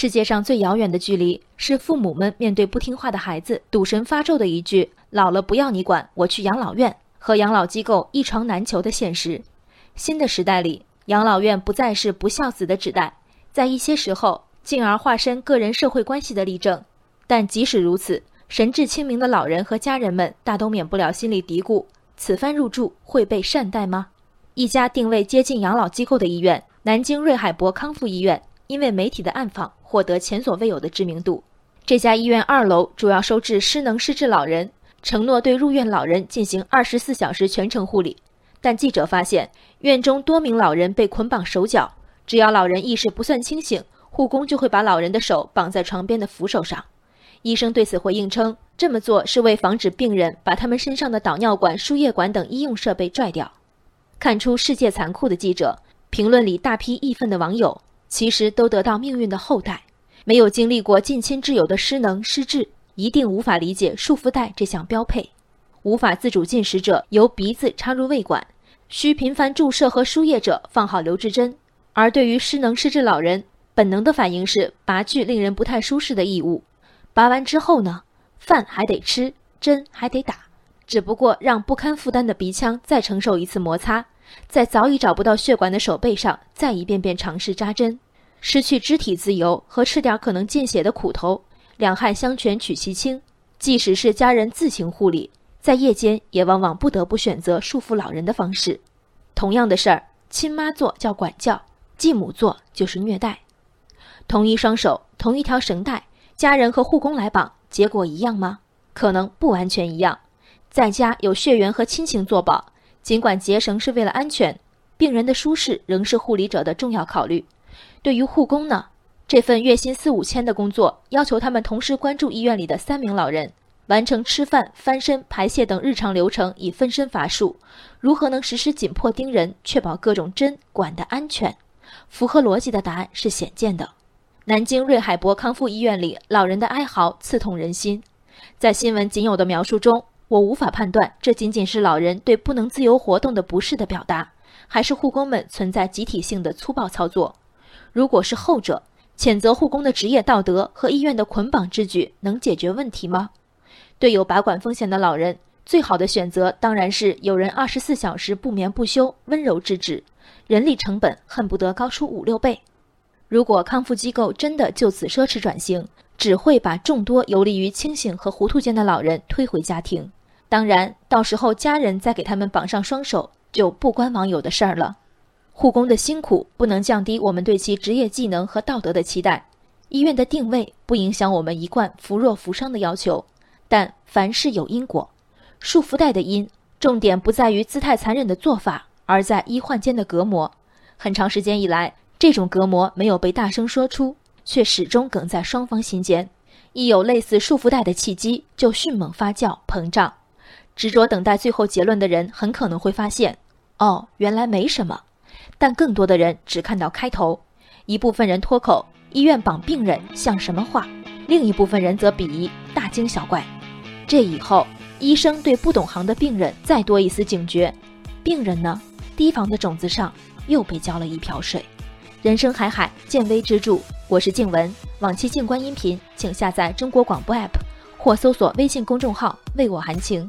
世界上最遥远的距离，是父母们面对不听话的孩子赌神发咒的一句“老了不要你管，我去养老院”和养老机构一床难求的现实。新的时代里，养老院不再是不孝子的指代，在一些时候，进而化身个人社会关系的例证。但即使如此，神志清明的老人和家人们大都免不了心里嘀咕：此番入住会被善待吗？一家定位接近养老机构的医院——南京瑞海博康复医院。因为媒体的暗访，获得前所未有的知名度。这家医院二楼主要收治失能失智老人，承诺对入院老人进行二十四小时全程护理。但记者发现，院中多名老人被捆绑手脚，只要老人意识不算清醒，护工就会把老人的手绑在床边的扶手上。医生对此回应称，这么做是为防止病人把他们身上的导尿管、输液管等医用设备拽掉。看出世界残酷的记者，评论里大批义愤的网友。其实都得到命运的厚待，没有经历过近亲之友的失能失智，一定无法理解束缚带这项标配。无法自主进食者由鼻子插入胃管，需频繁注射和输液者放好留置针。而对于失能失智老人，本能的反应是拔去令人不太舒适的异物。拔完之后呢，饭还得吃，针还得打，只不过让不堪负担的鼻腔再承受一次摩擦。在早已找不到血管的手背上，再一遍遍尝试扎针，失去肢体自由和吃点可能见血的苦头，两害相权取其轻。即使是家人自行护理，在夜间也往往不得不选择束缚老人的方式。同样的事儿，亲妈做叫管教，继母做就是虐待。同一双手，同一条绳带，家人和护工来绑，结果一样吗？可能不完全一样。在家有血缘和亲情作保。尽管结绳是为了安全，病人的舒适仍是护理者的重要考虑。对于护工呢，这份月薪四五千的工作，要求他们同时关注医院里的三名老人，完成吃饭、翻身、排泄等日常流程，以分身乏术。如何能实施紧迫盯人，确保各种针管的安全？符合逻辑的答案是显见的。南京瑞海博康复医院里，老人的哀嚎刺痛人心。在新闻仅有的描述中。我无法判断，这仅仅是老人对不能自由活动的不适的表达，还是护工们存在集体性的粗暴操作。如果是后者，谴责护工的职业道德和医院的捆绑之举能解决问题吗？对有拔管风险的老人，最好的选择当然是有人二十四小时不眠不休，温柔制止，人力成本恨不得高出五六倍。如果康复机构真的就此奢侈转型，只会把众多游离于清醒和糊涂间的老人推回家庭。当然，到时候家人再给他们绑上双手，就不关网友的事儿了。护工的辛苦不能降低我们对其职业技能和道德的期待，医院的定位不影响我们一贯扶弱扶伤的要求。但凡事有因果，束缚带的因，重点不在于姿态残忍的做法，而在医患间的隔膜。很长时间以来，这种隔膜没有被大声说出，却始终梗在双方心间。一有类似束缚带的契机，就迅猛发酵膨胀。执着等待最后结论的人，很可能会发现，哦，原来没什么。但更多的人只看到开头。一部分人脱口“医院绑病人像什么话”，另一部分人则鄙夷“大惊小怪”。这以后，医生对不懂行的病人再多一丝警觉，病人呢，提防的种子上又被浇了一瓢水。人生海海，见微知著。我是静文，往期静观音频，请下载中国广播 app 或搜索微信公众号“为我含情”。